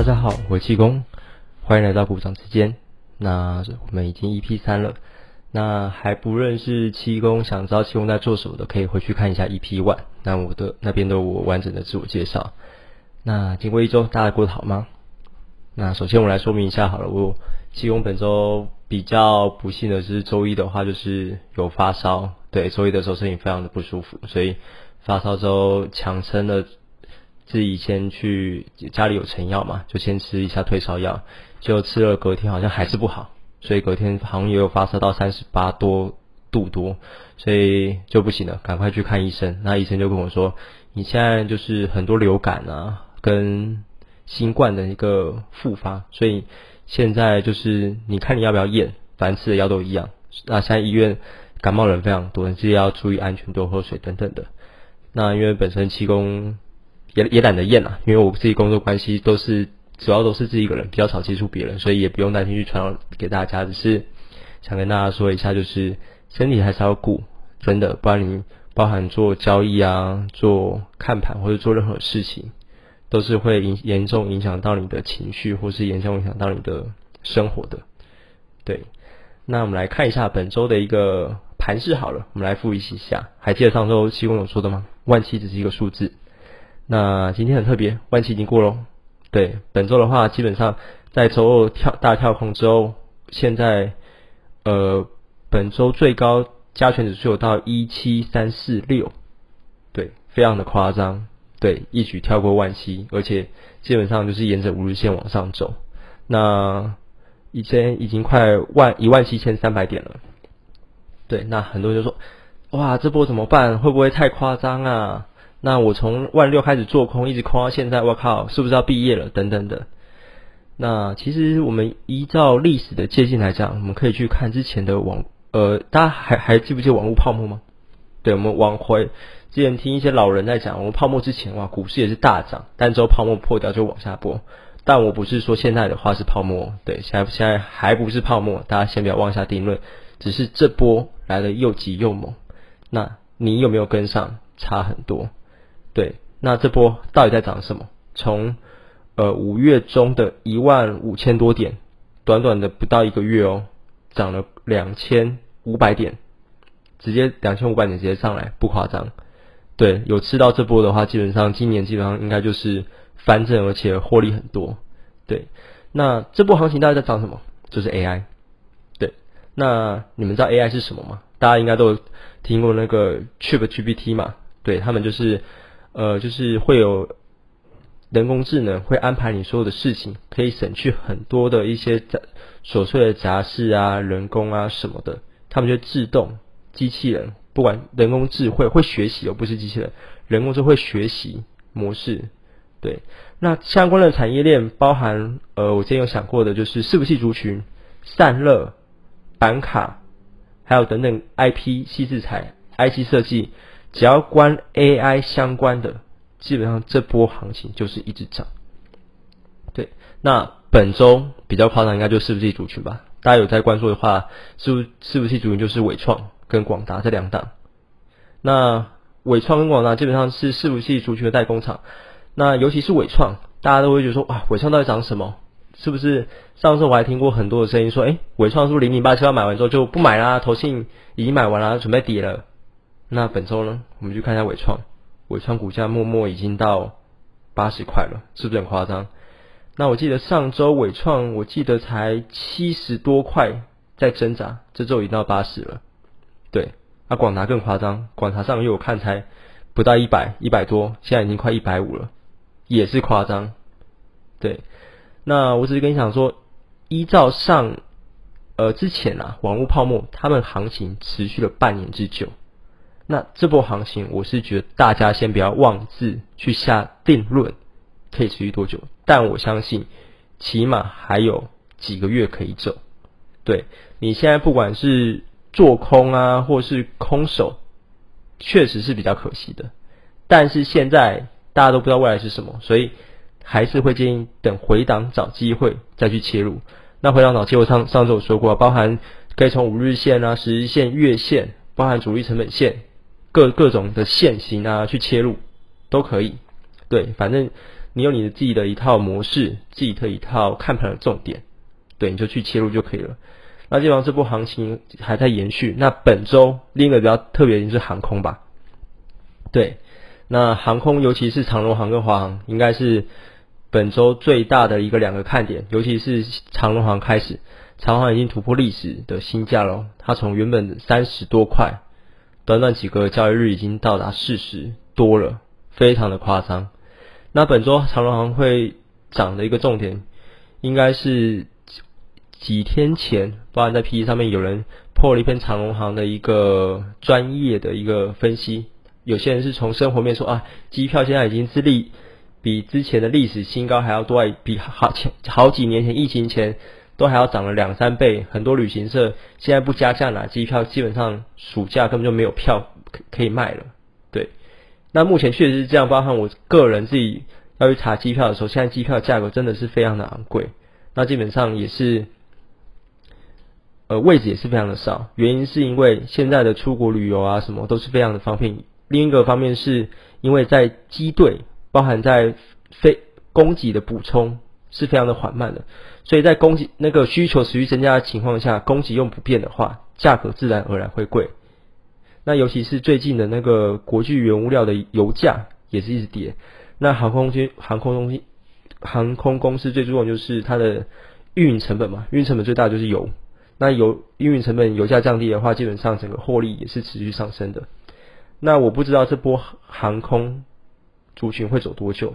大家好，我是气功，欢迎来到股掌之间。那我们已经 EP 三了，那还不认识气功，想知道气功在做什么的，可以回去看一下 EP one。那我的那边都有我完整的自我介绍。那经过一周，大家过得好吗？那首先我来说明一下好了，我气功本周比较不幸的是周一的话就是有发烧，对，周一的时候身体非常的不舒服，所以发烧之后强撑了。自己先去家里有成药嘛，就先吃一下退烧药，就吃了隔天好像还是不好，所以隔天好像也有发烧到三十八多度多，所以就不行了，赶快去看医生。那医生就跟我说，你现在就是很多流感啊，跟新冠的一个复发，所以现在就是你看你要不要验，反正吃的药都一样。那现在医院感冒人非常多，你自己要注意安全，多喝水等等的。那因为本身气功。也也懒得验了，因为我自己工作关系都是主要都是自己一个人，比较少接触别人，所以也不用担心去传染给大家。只是想跟大家说一下，就是身体还是要顾，真的，不然你包含做交易啊、做看盘或者做任何事情，都是会影严重影响到你的情绪，或是严重影响到你的生活的。对，那我们来看一下本周的一个盘势好了，我们来复习一下，还记得上周七公有说的吗？万七只是一个数字。那今天很特别，万期已经过喽。对，本周的话，基本上在周二跳大跳空之后，现在呃，本周最高加权指数有到一七三四六，对，非常的夸张，对，一举跳过万七，而且基本上就是沿着五日线往上走。那以前已经快万一万七千三百点了，对，那很多人就说，哇，这波怎么办？会不会太夸张啊？那我从万六开始做空，一直空到现在，我靠，是不是要毕业了？等等的。那其实我们依照历史的界限来讲，我们可以去看之前的网，呃，大家还还记不记得网络泡沫吗？对，我们往回之前听一些老人在讲，我们泡沫之前哇，股市也是大涨，但之后泡沫破掉就往下播。但我不是说现在的话是泡沫，对，现在现在还不是泡沫，大家先不要妄下定论，只是这波来的又急又猛。那你有没有跟上？差很多。对，那这波到底在涨什么？从呃五月中的一万五千多点，短短的不到一个月哦，涨了两千五百点，直接两千五百点直接上来，不夸张。对，有吃到这波的话，基本上今年基本上应该就是翻正，而且获利很多。对，那这波行情到底在涨什么？就是 AI。对，那你们知道 AI 是什么吗？大家应该都听过那个 ChatGPT 嘛？对他们就是。呃，就是会有人工智能会安排你所有的事情，可以省去很多的一些杂琐碎的杂事啊、人工啊什么的，他们就自动机器人，不管人工智慧会学习，而不是机器人，人工智慧学习模式。对，那相关的产业链包含呃，我之前有想过的，就是伺服器族群、散热、板卡，还有等等 IP、细制材、IC 设计。只要关 AI 相关的，基本上这波行情就是一直涨。对，那本周比较夸张，应该就是伺服器族群吧。大家有在关注的话，是不是伺服器族群就是伟创跟广达这两档。那伟创跟广达基本上是伺服器族群的代工厂。那尤其是伟创，大家都会觉得说，哇，伟创到底涨什么？是不是？上次我还听过很多的声音说，哎，伟创是不是零零八七八买完之后就不买啦？投信已经买完了，准备跌了。那本周呢，我们去看一下伟创，伟创股价默默已经到八十块了，是不是很夸张？那我记得上周伟创，我记得才七十多块在挣扎，这周已经到八十了。对，那广达更夸张，广达上月我看才不到一百，一百多，现在已经快一百五了，也是夸张。对，那我只是跟你讲说，依照上呃之前啊，网络泡沫，他们行情持续了半年之久。那这波行情，我是觉得大家先不要妄自去下定论，可以持续多久？但我相信，起码还有几个月可以走。对你现在不管是做空啊，或是空手，确实是比较可惜的。但是现在大家都不知道未来是什么，所以还是会建议等回档找机会再去切入。那回档找机会，上上周我说过，包含可以从五日线啊、十日线、月线，包含主力成本线。各各种的线型啊，去切入都可以。对，反正你有你的自己的一套模式，自己的一套看盘的重点，对，你就去切入就可以了。那基本上这波行情还在延续。那本周另一个比较特别的就是航空吧，对，那航空尤其是长荣航跟华航，应该是本周最大的一个两个看点，尤其是长荣航开始，长航已经突破历史的新价了，它从原本三十多块，短短几个交易日已经到达四十多了，非常的夸张。那本周长隆行会涨的一个重点，应该是几天前，包含在 P E 上面有人破了一篇长隆行的一个专业的一个分析。有些人是从生活面说啊，机票现在已经是历比之前的历史新高还要多，比好前好几年前疫情前都还要涨了两三倍。很多旅行社现在不加价拿机票，基本上暑假根本就没有票可以卖了。对那目前确实是这样，包含我个人自己要去查机票的时候，现在机票价格真的是非常的昂贵。那基本上也是，呃，位置也是非常的少。原因是因为现在的出国旅游啊什么都是非常的方便。另一个方面是因为在机队，包含在非供给的补充是非常的缓慢的，所以在供给那个需求持续增加的情况下，供给用不变的话，价格自然而然会贵。那尤其是最近的那个国际原物料的油价也是一直跌。那航空军航空东西航空公司最注重就是它的运营成本嘛，运营成本最大就是油。那油运营成本油价降低的话，基本上整个获利也是持续上升的。那我不知道这波航空族群会走多久，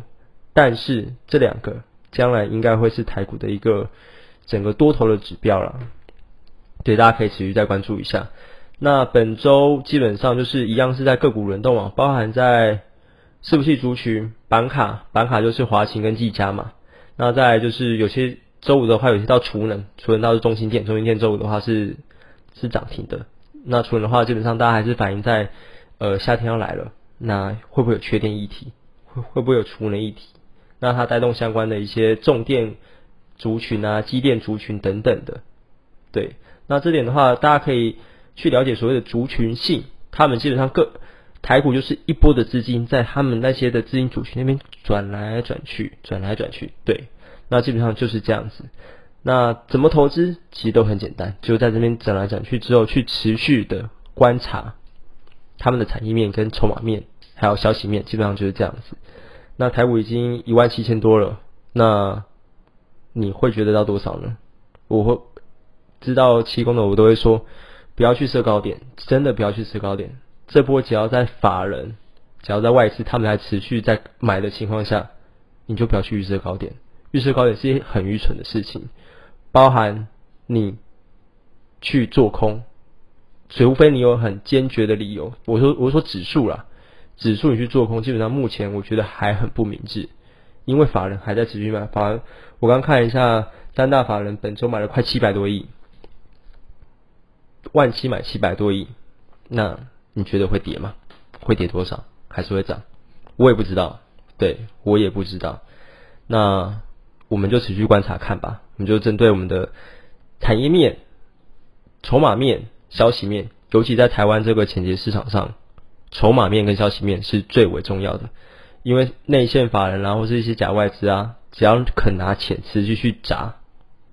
但是这两个将来应该会是台股的一个整个多头的指标了。对，大家可以持续再关注一下。那本周基本上就是一样是在个股轮动啊，包含在伺服器族群、板卡、板卡就是华勤跟技嘉嘛。那再就是有些周五的话，有些到储能，储能到是中心电，中心电周五的话是是涨停的。那储能的话，基本上大家还是反映在呃夏天要来了，那会不会有缺电议题？会会不会有储能议题？那它带动相关的一些重电族群啊、机电族群等等的。对，那这点的话，大家可以。去了解所谓的族群性，他们基本上各台股就是一波的资金在他们那些的资金族群那边转来转去，转来转去，对，那基本上就是这样子。那怎么投资其实都很简单，就在这边转来转去之后，去持续的观察他们的产业面跟筹码面，还有消息面，基本上就是这样子。那台股已经一万七千多了，那你会觉得到多少呢？我会知道七公的，我都会说。不要去设高点，真的不要去设高点。这波只要在法人，只要在外资他们还持续在买的情况下，你就不要去预设高点。预设高点是一很愚蠢的事情，包含你去做空，除非你有很坚决的理由。我说我说指数啦，指数你去做空，基本上目前我觉得还很不明智，因为法人还在持续买。法人我刚看一下，三大法人本周买了快七百多亿。万七买七百多亿，那你觉得会跌吗？会跌多少？还是会涨？我也不知道，对我也不知道。那我们就持续观察看吧。我们就针对我们的产业面、筹码面、消息面，尤其在台湾这个前节市场上，筹码面跟消息面是最为重要的。因为内线法人啊，或是一些假外资啊，只要肯拿钱持续去砸，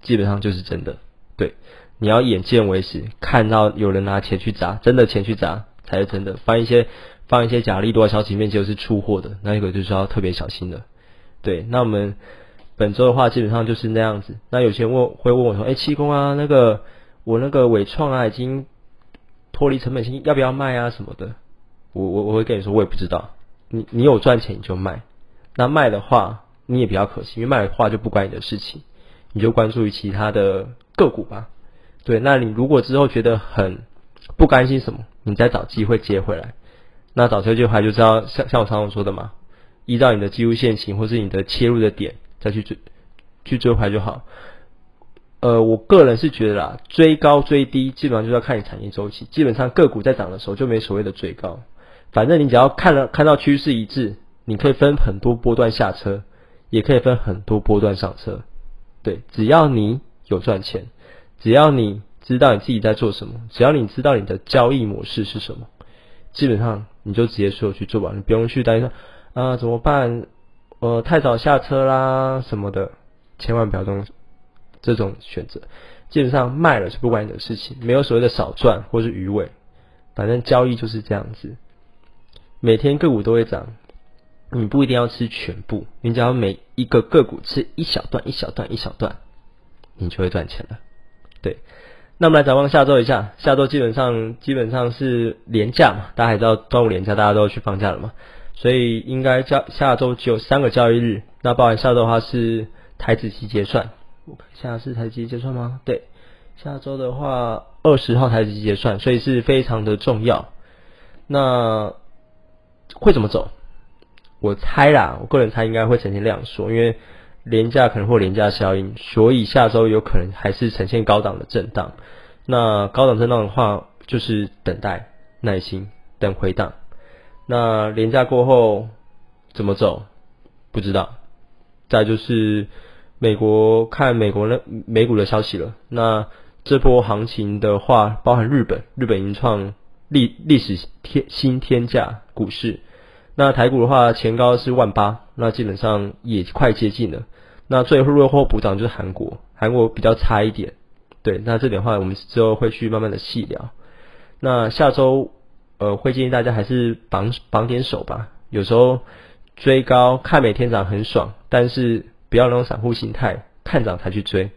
基本上就是真的。对。你要眼见为实，看到有人拿钱去砸，真的钱去砸才是真的。放一些放一些假利多消息面就是出货的，那一个就是要特别小心的。对，那我们本周的话基本上就是那样子。那有些人问会问我说：“哎，七公啊，那个我那个伟创啊，已经脱离成本线，要不要卖啊什么的？”我我我会跟你说，我也不知道。你你有赚钱你就卖，那卖的话你也比较可惜，因为卖的话就不关你的事情，你就关注于其他的个股吧。对，那你如果之后觉得很不甘心什么，你再找机会接回来。那找机会回来就知道，像像我常常说的嘛，依照你的技术线型或是你的切入的点再去追去追回来就好。呃，我个人是觉得啦，追高追低基本上就是要看你产业周期。基本上个股在涨的时候就没所谓的追高，反正你只要看了看到趋势一致，你可以分很多波段下车，也可以分很多波段上车。对，只要你有赚钱。只要你知道你自己在做什么，只要你知道你的交易模式是什么，基本上你就直接说去做吧，你不用去担心啊怎么办？呃太早下车啦什么的，千万不要动这种选择。基本上卖了是不关你的事情，没有所谓的少赚或是余尾，反正交易就是这样子。每天个股都会涨，你不一定要吃全部，你只要每一个个股吃一小段、一小段、一小段，你就会赚钱了。对，那我们来展望下周一下，下周基本上基本上是连假嘛，大家还知道端午连假，大家都要去放假了嘛，所以应该下下周只有三个交易日，那包含下周的话是台子期结算。我看下是台积结算吗？对，下周的话二十号台积结算，所以是非常的重要。那会怎么走？我猜啦，我个人猜应该会呈现量缩，因为廉价可能会廉价效应，所以下周有可能还是呈现高档的震荡。那高档震荡的话，就是等待耐心等回档。那廉价过后怎么走？不知道。再就是。美国看美国的美股的消息了。那这波行情的话，包含日本，日本已经创历历史天新天价股市。那台股的话，前高是万八，那基本上也快接近了。那最后落后补涨就是韩国，韩国比较差一点。对，那这点话，我们之后会去慢慢的细聊。那下周呃，会建议大家还是绑绑点手吧。有时候追高看每天涨很爽，但是。不要那种散户心态，看涨才去追，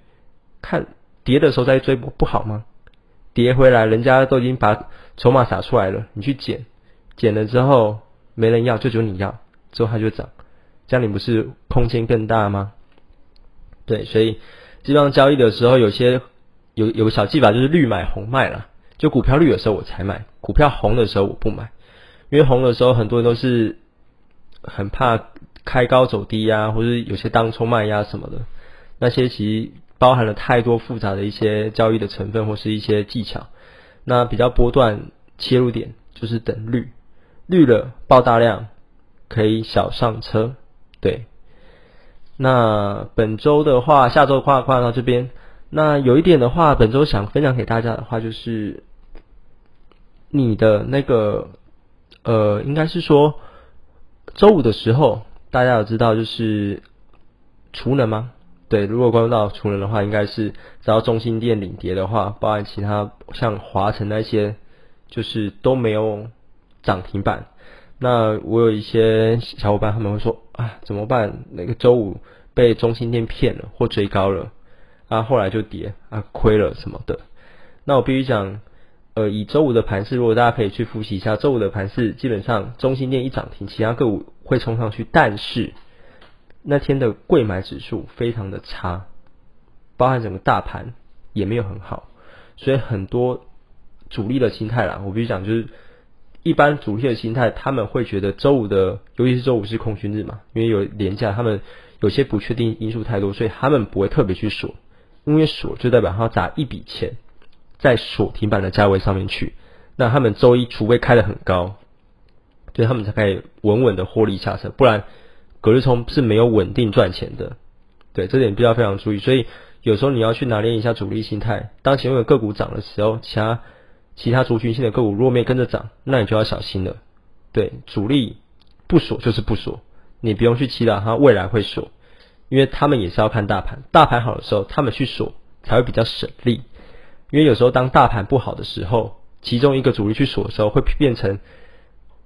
看跌的时候再追不不好吗？跌回来，人家都已经把筹码撒出来了，你去捡，捡了之后没人要，就只有你要，之后它就涨，这样你不是空间更大吗？对，所以基本上交易的时候，有些有有个小技法，就是绿买红卖了。就股票绿的时候我才买，股票红的时候我不买，因为红的时候很多人都是很怕。开高走低呀，或者有些当冲卖压什么的，那些其实包含了太多复杂的一些交易的成分或是一些技巧。那比较波段切入点就是等绿，绿了爆大量可以小上车。对，那本周的话，下周的话挂到这边。那有一点的话，本周想分享给大家的话，就是你的那个呃，应该是说周五的时候。大家有知道就是储能吗？对，如果关注到储能的话，应该是只要中心店领跌的话，包含其他像华晨那些，就是都没有涨停板。那我有一些小伙伴他们会说啊，怎么办？那个周五被中心店骗了或追高了啊，后来就跌啊，亏了什么的。那我必须讲。呃，以周五的盘势，如果大家可以去复习一下周五的盘势，基本上中心店一涨停，其他个股会冲上去，但是那天的贵买指数非常的差，包含整个大盘也没有很好，所以很多主力的心态啦，我必须讲就是一般主力的心态，他们会觉得周五的，尤其是周五是空军日嘛，因为有廉价，他们有些不确定因素太多，所以他们不会特别去锁，因为锁就代表他要砸一笔钱。在锁停板的价位上面去，那他们周一除非开的很高，所以他们才可以稳稳的获利下车，不然隔日冲是没有稳定赚钱的。对，这点必要非常注意。所以有时候你要去拿捏一下主力心态。当前面的个股涨的时候，其他其他族群性的个股如果没跟着涨，那你就要小心了。对，主力不锁就是不锁，你不用去期待它未来会锁，因为他们也是要看大盘，大盘好的时候他们去锁才会比较省力。因为有时候当大盘不好的时候，其中一个主力去锁的时候，会变成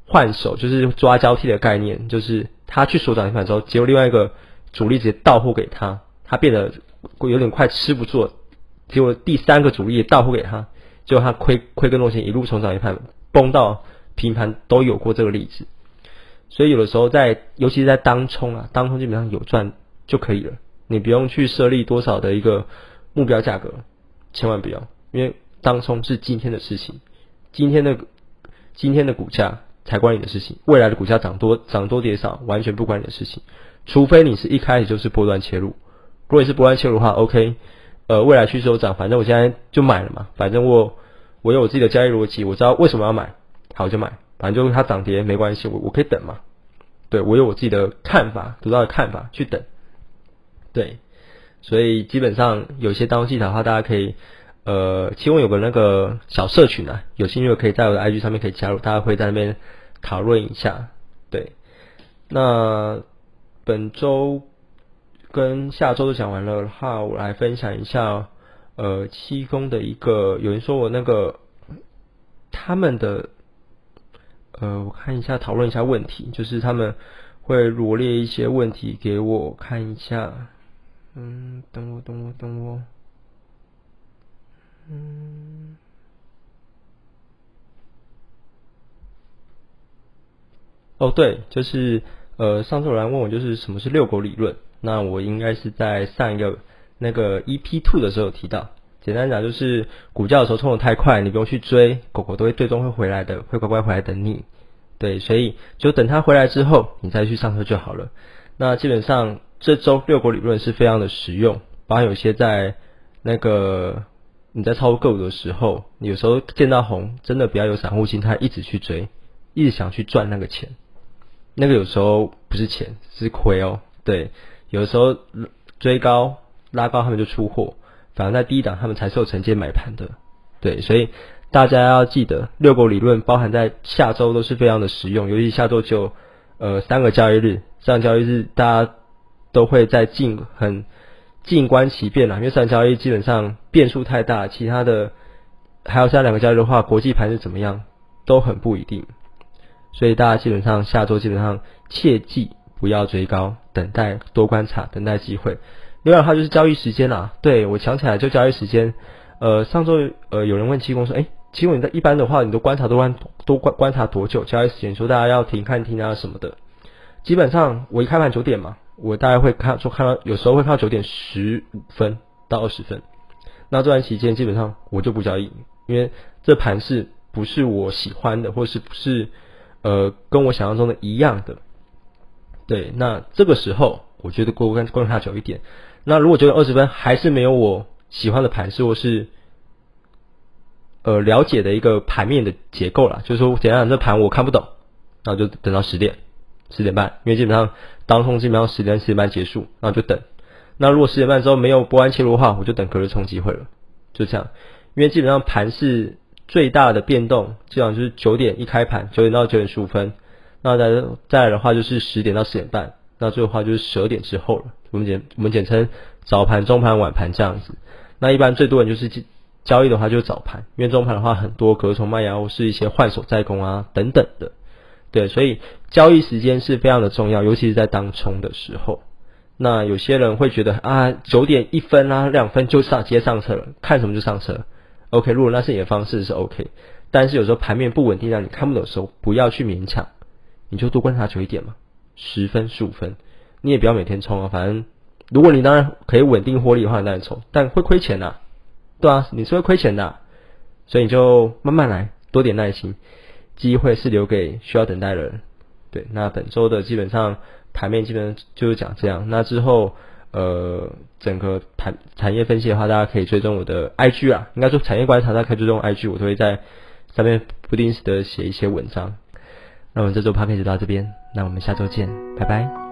换手，就是抓交替的概念，就是他去锁涨停板之后，结果另外一个主力直接到货给他，他变得有点快吃不住，结果第三个主力也到货给他，结果他亏亏更多钱，一路从涨停板崩到平盘都有过这个例子。所以有的时候在，尤其是在当冲啊，当冲基本上有赚就可以了，你不用去设立多少的一个目标价格。千万不要，因为当冲是今天的事情，今天的今天的股价才关你的事情，未来的股价涨多涨多跌少完全不关你的事情，除非你是一开始就是波段切入，如果你是波段切入的话，OK，呃，未来趋势有涨，反正我现在就买了嘛，反正我我有我自己的交易逻辑，我知道为什么要买，好就买，反正就是它涨跌没关系，我我可以等嘛，对我有我自己的看法，独到的看法去等，对。所以基本上有些当技巧的话，大家可以呃，其中有个那个小社群啊，有兴趣的可以在我的 IG 上面可以加入，大家会在那边讨论一下。对，那本周跟下周都讲完了的话，我来分享一下呃七公的一个，有人说我那个他们的呃，我看一下讨论一下问题，就是他们会罗列一些问题给我看一下。嗯，等我，等我，等我。嗯。哦，对，就是呃，上次有人问我，就是什么是遛狗理论？那我应该是在上一个那个 EP two 的时候有提到。简单讲，就是股价的时候冲的太快，你不用去追，狗狗都会最终会回来的，会乖乖回来等你。对，所以就等它回来之后，你再去上车就好了。那基本上这周遛狗理论是非常的实用，包括有些在那个你在操作个股的时候，你有时候见到红，真的不要有散户心态，一直去追，一直想去赚那个钱。那个有时候不是钱，是亏哦。对，有的时候追高拉高，他们就出货，反而在低档他们才是有承接买盘的。对，所以大家要记得，六狗理论包含在下周都是非常的实用，尤其下周就呃三个交易日，上交易日大家都会在进很静观其变啦，因为上交易基本上变数太大，其他的还有下两个交易的话，国际盘是怎么样都很不一定。所以大家基本上下周基本上切记不要追高，等待多观察，等待机会。另外的话就是交易时间啦，对我想起来就交易时间。呃，上周呃有人问七公说，哎，七公你在一般的话，你都观察都观都观观察多久交易时间？说大家要停看听啊什么的。基本上我一开盘九点嘛，我大概会看说看到有时候会看到九点十五分到二十分。那这段期间基本上我就不交易，因为这盘是不是我喜欢的，或是不是。呃，跟我想象中的一样的，对，那这个时候我觉得过观观察久一点。那如果觉得二十分还是没有我喜欢的盘势，或是呃了解的一个盘面的结构了，就是说简单讲，这盘我看不懂，那就等到十点、十点半，因为基本上当冲基本上十点、十点半结束，那就等。那如果十点半之后没有波安切入的话，我就等隔日冲机会了，就这样，因为基本上盘是。最大的变动基本上就是九点一开盘，九点到九点十五分，那再再来的话就是十点到十点半，那最后话就是十二点之后了。我们简我们简称早盘、中盘、晚盘这样子。那一般最多人就是交易的话就是早盘，因为中盘的话很多隔从卖压或是一些换手在攻啊等等的，对，所以交易时间是非常的重要，尤其是在当冲的时候。那有些人会觉得啊九点一分啊两分就上直接上车了，看什么就上车。OK，如果那是你的方式是 OK，但是有时候盘面不稳定，让你看不懂的时候，不要去勉强，你就多观察久一点嘛，十分十五分，你也不要每天冲啊，反正如果你当然可以稳定获利的话，当然冲，但会亏钱呐，对啊，你是会亏钱的，所以你就慢慢来，多点耐心，机会是留给需要等待的人。对，那本周的基本上盘面基本上就是讲这样，那之后。呃，整个盘产业分析的话，大家可以追踪我的 IG 啊，应该说产业观察，大家可以追踪 IG，我都会在上面不定时的写一些文章。那我们这周 p a 就到这边，那我们下周见，拜拜。